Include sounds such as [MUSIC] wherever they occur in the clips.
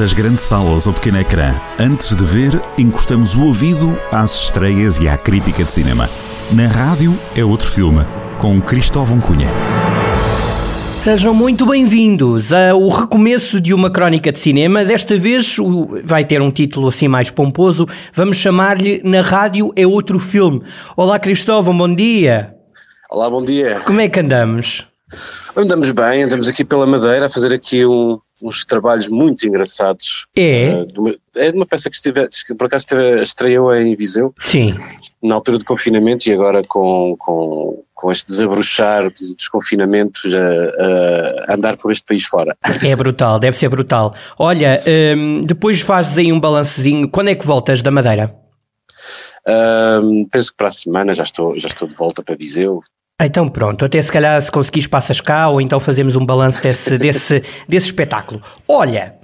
das grandes salas ao pequeno ecrã. Antes de ver, encostamos o ouvido às estreias e à crítica de cinema. Na rádio é outro filme, com Cristóvão Cunha. Sejam muito bem-vindos ao recomeço de uma crónica de cinema. Desta vez vai ter um título assim mais pomposo. Vamos chamar-lhe Na Rádio é Outro Filme. Olá, Cristóvão, bom dia. Olá, bom dia. Como é que andamos? Andamos bem, andamos aqui pela Madeira a fazer aqui um, uns trabalhos muito engraçados. É? Uh, de uma, é de uma peça que, estive, que por acaso esteve, estreou em Viseu. Sim. Na altura do confinamento e agora com, com, com este desabrochar de desconfinamentos a, a, andar por este país fora. [LAUGHS] É brutal, deve ser brutal. Olha, um, depois fazes aí um balancezinho. Quando é que voltas da Madeira? Um, penso que para a semana já estou, já estou de volta para Viseu. Então pronto, até se calhar se conseguires passas cá ou então fazemos um balanço desse, desse, desse espetáculo. Olha,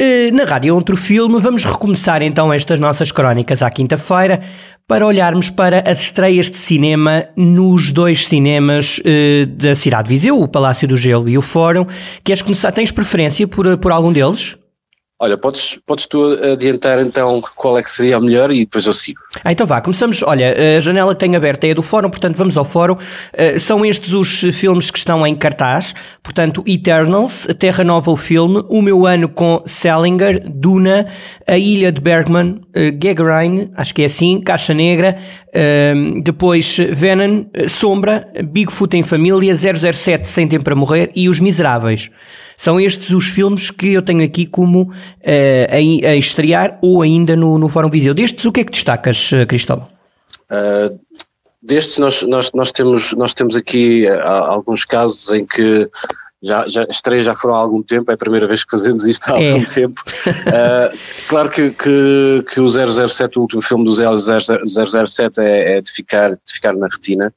eh, na Rádio Outro Filme vamos recomeçar então estas nossas crónicas à quinta-feira para olharmos para as estreias de cinema nos dois cinemas eh, da cidade de Viseu, o Palácio do Gelo e o Fórum. Queres começar? Tens preferência por, por algum deles? Olha, podes, podes tu adiantar então qual é que seria a melhor e depois eu sigo. Ah, então vá, começamos. Olha, a janela que tem aberta é do Fórum, portanto vamos ao Fórum. Uh, são estes os filmes que estão em cartaz. Portanto, Eternals, Terra Nova o filme, O Meu Ano com Salinger, Duna, A Ilha de Bergman, uh, Gagarin, acho que é assim, Caixa Negra, depois Venom, Sombra, Bigfoot em Família, 007 Sem Tempo para Morrer e Os Miseráveis. São estes os filmes que eu tenho aqui como uh, a, a, estrear ou ainda no, no Fórum Viseu. Destes, o que é que destacas, eh, Cristóvão? Uh, destes, nós, nós, nós, temos, nós temos aqui uh, alguns casos em que já, já estreias já foram há algum tempo, é a primeira vez que fazemos isto há é. algum tempo. Uh, [LAUGHS] claro que, que, que o 007, o último filme do 007 é, é de, ficar, de ficar na retina.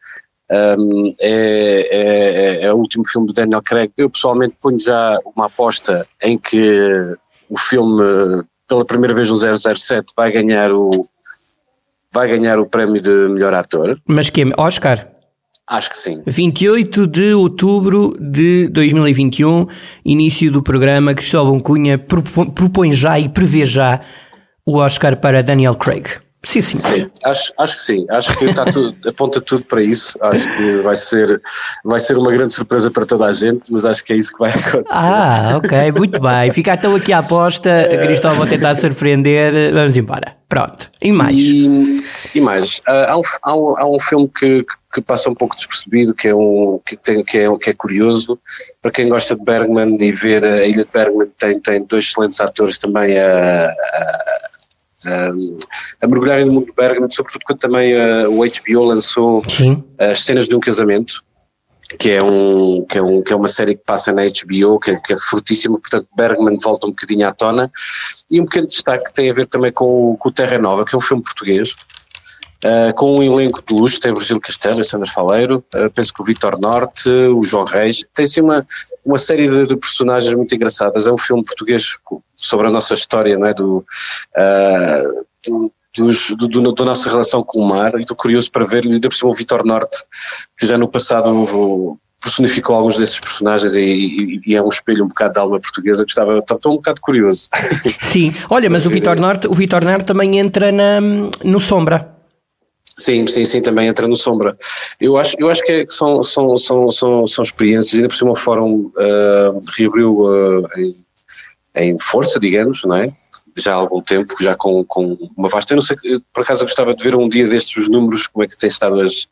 Um, é, é, é, o último filme de Daniel Craig. Eu pessoalmente ponho já uma aposta em que o filme, pela primeira vez no 007, vai ganhar o, vai ganhar o prémio de melhor ator. Mas que Oscar? Acho que sim. 28 de outubro de 2021, início do programa, Cristóvão Cunha propõe já e prevê já o Oscar para Daniel Craig. Sim, sim. sim acho, acho que sim. Acho que está tudo, [LAUGHS] aponta tudo para isso. Acho que vai ser, vai ser uma grande surpresa para toda a gente, mas acho que é isso que vai [LAUGHS] acontecer. Ah, ok, muito bem. Fica então aqui a aposta. É... Cristóvão tentar surpreender. Vamos embora. Pronto. E mais? E, e mais. há, um, há, um, há um filme que, que passa um pouco despercebido, que é, um, que, tem, que, é, que é curioso. Para quem gosta de Bergman e ver a Ilha de Bergman, tem, tem dois excelentes atores também a, a a mergulharem no mundo do Bergman, sobretudo quando também uh, o HBO lançou Sim. as cenas de um casamento, que é, um, que, é um, que é uma série que passa na HBO, que é, que é fortíssima, portanto Bergman volta um bocadinho à tona, e um pequeno destaque tem a ver também com, com o Terra Nova, que é um filme português, Uh, com um elenco de luxo, tem Virgílio Castelo, Sandra Faleiro, uh, penso que o Vitor Norte, o João Reis, tem sim uma, uma série de, de, personagens muito engraçadas, é um filme português sobre a nossa história, não é, do, uh, do dos, do, do, da nossa relação com o mar, e estou curioso para ver, ainda por cima o Vitor Norte, que já no passado personificou alguns desses personagens e, e, e, é um espelho um bocado da alma portuguesa, que estava, estou um bocado curioso. Sim, olha, mas o Vitor Norte, o Vitor Norte também entra na, no Sombra. Sim, sim, sim, também entra no sombra. Eu acho, eu acho que é, são, são, são, são, são experiências, ainda por cima o fórum uh, reabriu uh, em, em força, digamos, não é? Já há algum tempo, já com, com uma vasta. Eu não sei, por acaso eu gostava de ver um dia destes os números, como é que têm estado as,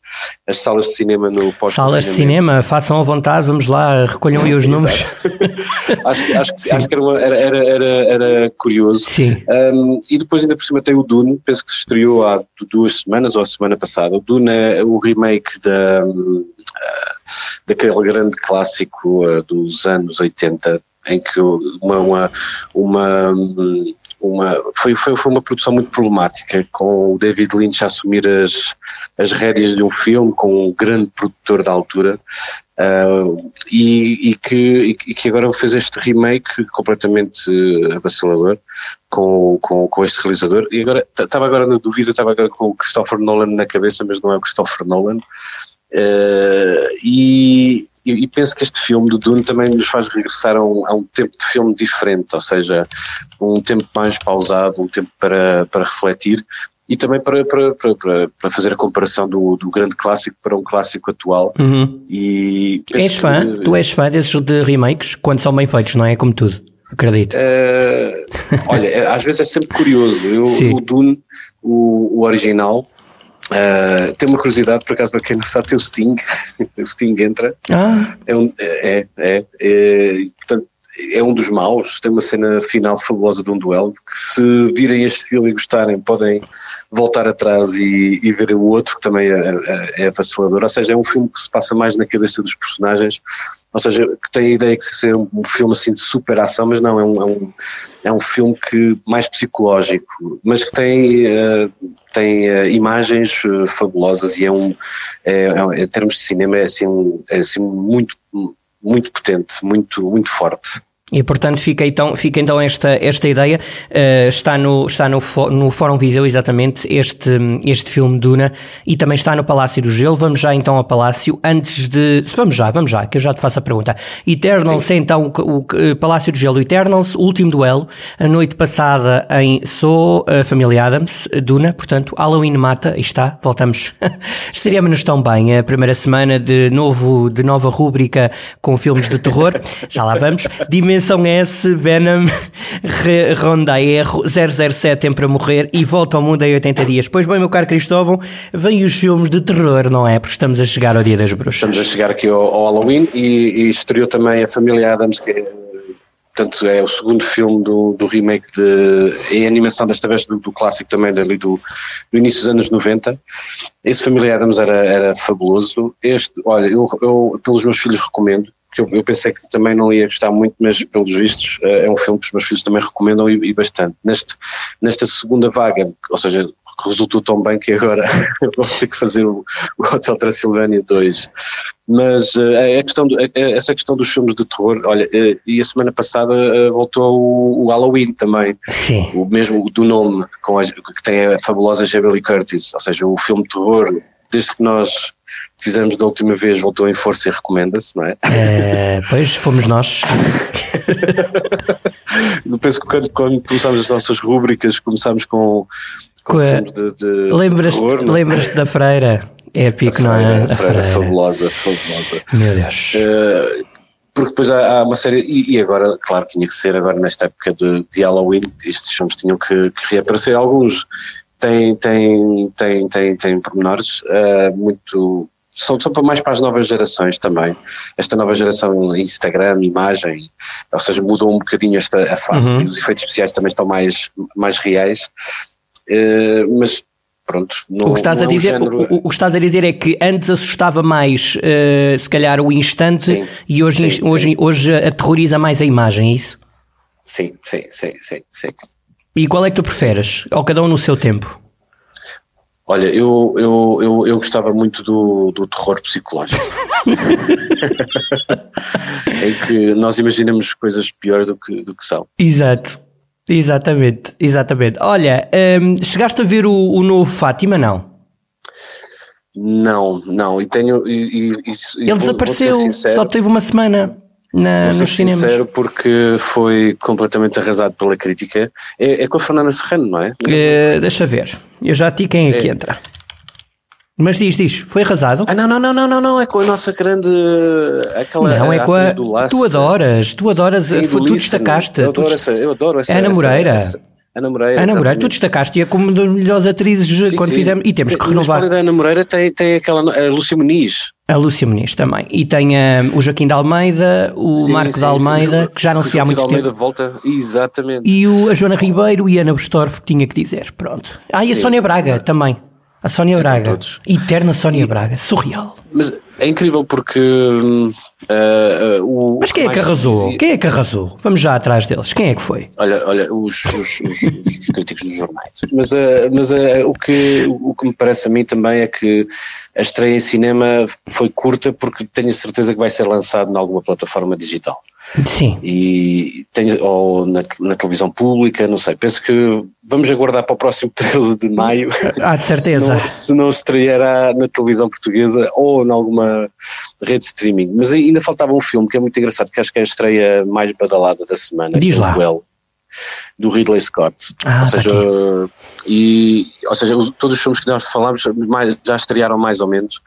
as salas de cinema no pós Salas de cinema, façam à vontade, vamos lá, recolham aí os [LAUGHS] números. [LAUGHS] acho, que, acho, que, acho que era, era, era, era, curioso. Sim. Um, e depois ainda por cima tem o Dune, penso que se estreou há duas semanas ou a semana passada. O Dune é o remake da. Uh, daquele grande clássico uh, dos anos 80, em que uma, uma, uma uma, foi, foi, foi uma produção muito problemática, com o David Lynch a assumir as, as rédeas de um filme, com um grande produtor da altura, uh, e, e, que, e que agora fez este remake completamente avassalador com, com, com este realizador. E agora, estava agora na dúvida, estava agora com o Christopher Nolan na cabeça, mas não é o Christopher Nolan. Uh, e, e, penso que este filme do Dune também nos faz regressar a um, a um, tempo de filme diferente, ou seja, um tempo mais pausado, um tempo para, para refletir e também para, para, para, para fazer a comparação do, do grande clássico para um clássico atual. Uhum. E és fã? Que, tu és fã desses de remakes? Quando são bem feitos, não é? Como tudo. Acredito. Uh, olha, é, às vezes é sempre curioso. Eu, [LAUGHS] o Dune, o, o original, Uh, tem uma curiosidade, por acaso, para quem não sabe, tem o Sting. [LAUGHS] o Sting entra. Ah. É, um, é, é, é, portanto, é um dos maus, tem uma cena final fabulosa de um duelo, que se virem este filme e gostarem, podem voltar atrás e, e ver o outro, que também é, é, é vacilador, ou seja, é um filme que se passa mais na cabeça dos personagens, ou seja, que tem a ideia de ser um, um filme assim de super ação, mas não, é um, é um, é um filme que mais psicológico, mas que tem... Uh, tem uh, imagens uh, fabulosas e é um, é, é, em termos de cinema é assim, é assim muito, muito potente, muito, muito forte. E portanto fica então, fica então esta, esta ideia, uh, está, no, está no, no Fórum Viseu exatamente este, este filme Duna e também está no Palácio do Gelo. Vamos já então ao Palácio, antes de. Vamos já, vamos já, que eu já te faço a pergunta. Eternals, Sim. então, o, o, o, Palácio do Gelo, Eternals, último duelo, a noite passada em So, uh, Família Adams, Duna, portanto, Halloween mata, e está, voltamos. [LAUGHS] Estaríamos tão bem, a primeira semana de, novo, de nova rúbrica com filmes de terror, já lá vamos. Dimensão Dimensão S, Venom, [LAUGHS] Ronda Erro, 007 Tempo para Morrer e Volta ao Mundo em 80 Dias. Pois bem, meu caro Cristóvão, vêm os filmes de terror, não é? Porque estamos a chegar ao Dia das Bruxas. Estamos a chegar aqui ao, ao Halloween e, e estreou também a Família Adams, que é portanto é o segundo filme do, do remake de, em animação desta vez do, do clássico também ali do, do, início dos anos 90 esse Família Adams era, era fabuloso este, olha, eu, eu pelos meus filhos recomendo que eu, eu, pensei que também não ia gostar muito, mas pelos vistos eh, é um filme que os meus filhos também recomendam e, e bastante. Neste, nesta segunda vaga, ou seja, resultou tão bem que agora [LAUGHS] vou ter que fazer o, o Hotel Transilvânia 2. Mas uh, a questão do, essa questão dos filmes de terror, olha, uh, e a semana passada voltou o, o, Halloween também, Sim. o mesmo do nome, com a, que tem a fabulosa Jamie Lee Curtis, ou seja, o filme de terror, desde que nós fizemos da última vez voltou em força e recomenda-se, não é? é? Pois, fomos nós. Eu penso que quando, quando começámos as nossas rúbricas, começámos com, com, de, de, lembras-te, é? lembras da freira? Épico, não é? A freira, a freira, fabulosa, fabulosa. Meu Deus. Uh, porque depois há, há uma série, e, e, agora, claro, tinha que ser agora nesta época de, de Halloween, estes filmes tinham que, que reaparecer. Alguns têm, têm, têm, têm, têm pormenores uh, muito são, são mais para as novas gerações também. Esta nova geração Instagram, imagem, ou seja, mudou um bocadinho esta a face. Uhum. Os efeitos especiais também estão mais, mais reais. Uh, mas pronto. Não, o, que estás a é dizer, um género... o, o, que estás a dizer é que antes assustava mais, uh, se calhar, o instante sim, e hoje, sim, hoje, sim. hoje aterroriza mais a imagem, é isso? Sim, sim, sim, sim, sim. E qual é que tu preferes? Ou cada um no seu tempo? Olha, eu, eu, eu, eu gostava muito do, do terror psicológico. [LAUGHS] em que nós imaginamos coisas piores do que, do que são. Exato. Exatamente, exatamente. Olha, hum, chegaste a ver o, o novo Fátima, não? Não, não, e tenho. E, e, e Ele vou, desapareceu, vou só teve uma semana na, nos cinemas. sincero, porque foi completamente arrasado pela crítica. É, é com a Fernanda Serrano, não é? é deixa ver. Eu já ti quem é, que entra. Mas diz, diz, foi arrasado? Ah, não, não, não, não, não, não, é com a nossa grande. Aquela não, é com a. Tu adoras, tu adoras, Sim, tu destacaste. Eu adoro, tu, essa, eu adoro essa. Ana Moreira. Essa. Ana Moreira. Ana Moreira, tu destacaste-a como uma das melhores atrizes sim, quando sim. fizemos. E temos que renovar. A da Ana Moreira tem, tem aquela. A Lúcia Muniz. A Lúcia Muniz também. E tem uh, o Joaquim de Almeida, o sim, Marco de Almeida, que já não se há muito tempo. Almeida volta, exatamente. E o, a Joana Ribeiro e a Ana Bustorff, que tinha que dizer. Pronto. Ah, e a Sónia Braga também. A Sónia Braga. Todos. Eterna Sónia Braga. Surreal. Mas é incrível porque. Uh, uh, Mas quem é que arrasou? Dizia... Quem é que arrasou? Vamos já atrás deles. Quem é que foi? Olha, olha os, os, os, os críticos dos jornais. Mas, uh, mas o, que, o que me parece a mim também é que a estreia em cinema foi curta porque tenho a certeza que vai ser lançado em alguma plataforma digital. Sim. E tem, ou na, na, televisão pública, não sei. Penso que vamos aguardar para o próximo [LAUGHS] 13 de maio. Ah, de certeza. se, não, se não estreará na televisão portuguesa ou em alguma rede de streaming. Mas ainda faltava um filme que é muito engraçado, que acho que é a estreia mais badalada da semana. Diz lá. Well, do Ridley Scott. Ah, ou seja, tá e, ou seja, todos os filmes que nós falamos mais, já estrearam mais ou menos.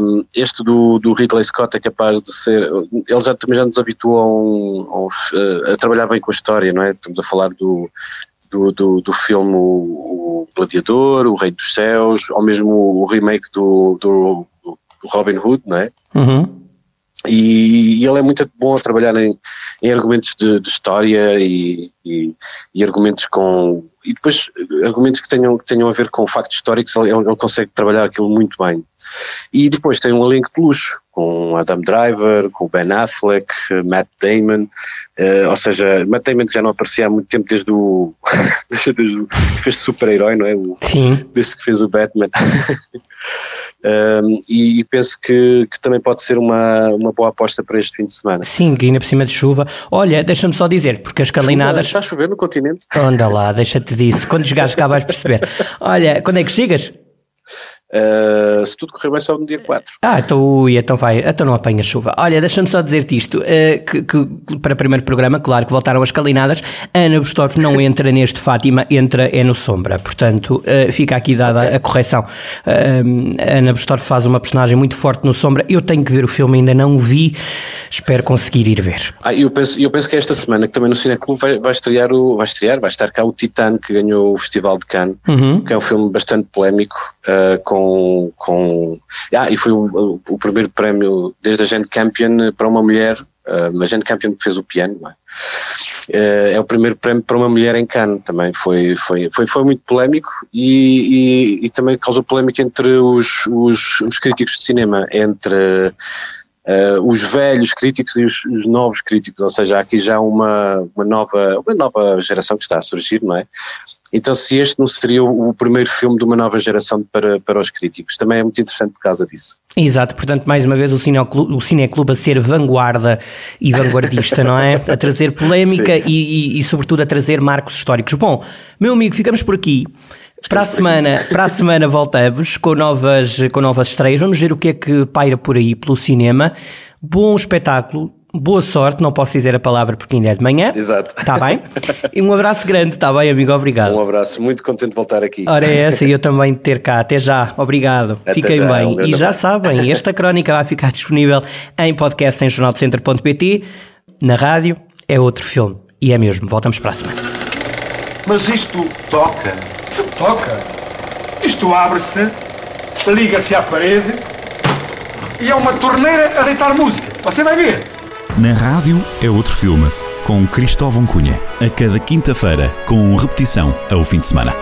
Um, este do, do Ridley Scott é capaz de ser. Ele já, também já nos habituou a, um, a, a, trabalhar bem com a história, não é? Estamos a falar do, do, do, do filme o, Gladiador, O Rei dos Céus, ou mesmo o remake do, do, do Robin Hood, não é? Uhum. E, e, ele é muito bom a trabalhar em, em argumentos de, de história e, e, e, argumentos com e depois argumentos que tenham, que tenham a ver com factos históricos, ele, ele consegue trabalhar aquilo muito bem. E depois tem um elenco de luxo, com Adam Driver, com Ben Affleck, Matt Damon, uh, ou seja, Matt Damon já não aparecia há muito tempo desde o, [LAUGHS] desde o que fez super-herói, não é? O, Sim. Desde que fez o Batman. [LAUGHS] um, e, e, penso que, que, também pode ser uma, uma boa aposta para este fim de semana. Sim, ainda por cima de chuva. Olha, deixa-me só dizer, porque as calinadas... Está a chover no continente? Anda lá, deixa-te disso. Quando chegares cá vais perceber. [LAUGHS] Olha, quando é que chegas? Uh, se tudo correr bem só no dia 4. Ah, então, ui, então vai, então não apanha chuva. Olha, deixa-me só dizer-te isto, uh, que, que, para o primeiro programa, claro que voltaram as calinadas, Ana Bustorff não [LAUGHS] entra neste Fátima, entra é no Sombra, portanto uh, fica aqui dada okay. a correção. Ana Bustorff faz uma personagem muito forte no Sombra, eu tenho que ver o filme, ainda não o vi, espero conseguir ir ver. Ah, eu penso, eu penso que esta semana, que também no Cineclube vai, vai estrear, o, vai estrear, vai estar cá o Titan, que ganhou o Festival de Cannes, uhum. que é um filme bastante polémico, com com. com ah, e foi o, o primeiro prémio desde a Gente Campion para uma mulher, uh, a Gente Campion que fez o piano, é? Uh, é o primeiro prémio para uma mulher em Cannes também, foi, foi, foi, foi muito polémico e, e, e também causou polémica entre os, os, os críticos de cinema, entre Uh, os velhos críticos e os, os, novos críticos, ou seja, há aqui já uma, uma, nova, uma nova geração que está a surgir, não é? Então, se este não seria o, primeiro filme de uma nova geração para, para os críticos, também é muito interessante por causa disso. Exato, portanto, mais uma vez o Cineclube, o Cineclube a ser vanguarda e vanguardista, não é? A trazer polémica e, e, e, sobretudo, a trazer marcos históricos. Bom, meu amigo, ficamos por aqui. Para a semana, para a semana voltamos com novas, com novas estreias. Vamos ver o que é que paira por aí pelo cinema. Bom espetáculo Boa sorte, não posso dizer a palavra porque ainda é de manhã. Exato. Está bem? E um abraço grande, está bem, amigo? Obrigado. Um abraço, muito contente de voltar aqui. Ora, é essa, e eu também de ter cá. Até já, obrigado. Até Fiquem já, bem. Um e já sabem, esta crónica vai ficar disponível em podcast em jornaldocentro.pt. Na rádio é outro filme. E é mesmo. Voltamos para a semana. Mas isto toca. Se toca. Isto abre-se, liga-se à parede e é uma torneira a deitar música. Você vai ver. Na rádio é outro filme, com Cristóvão Cunha, a cada quinta-feira, com repetição ao fim de semana.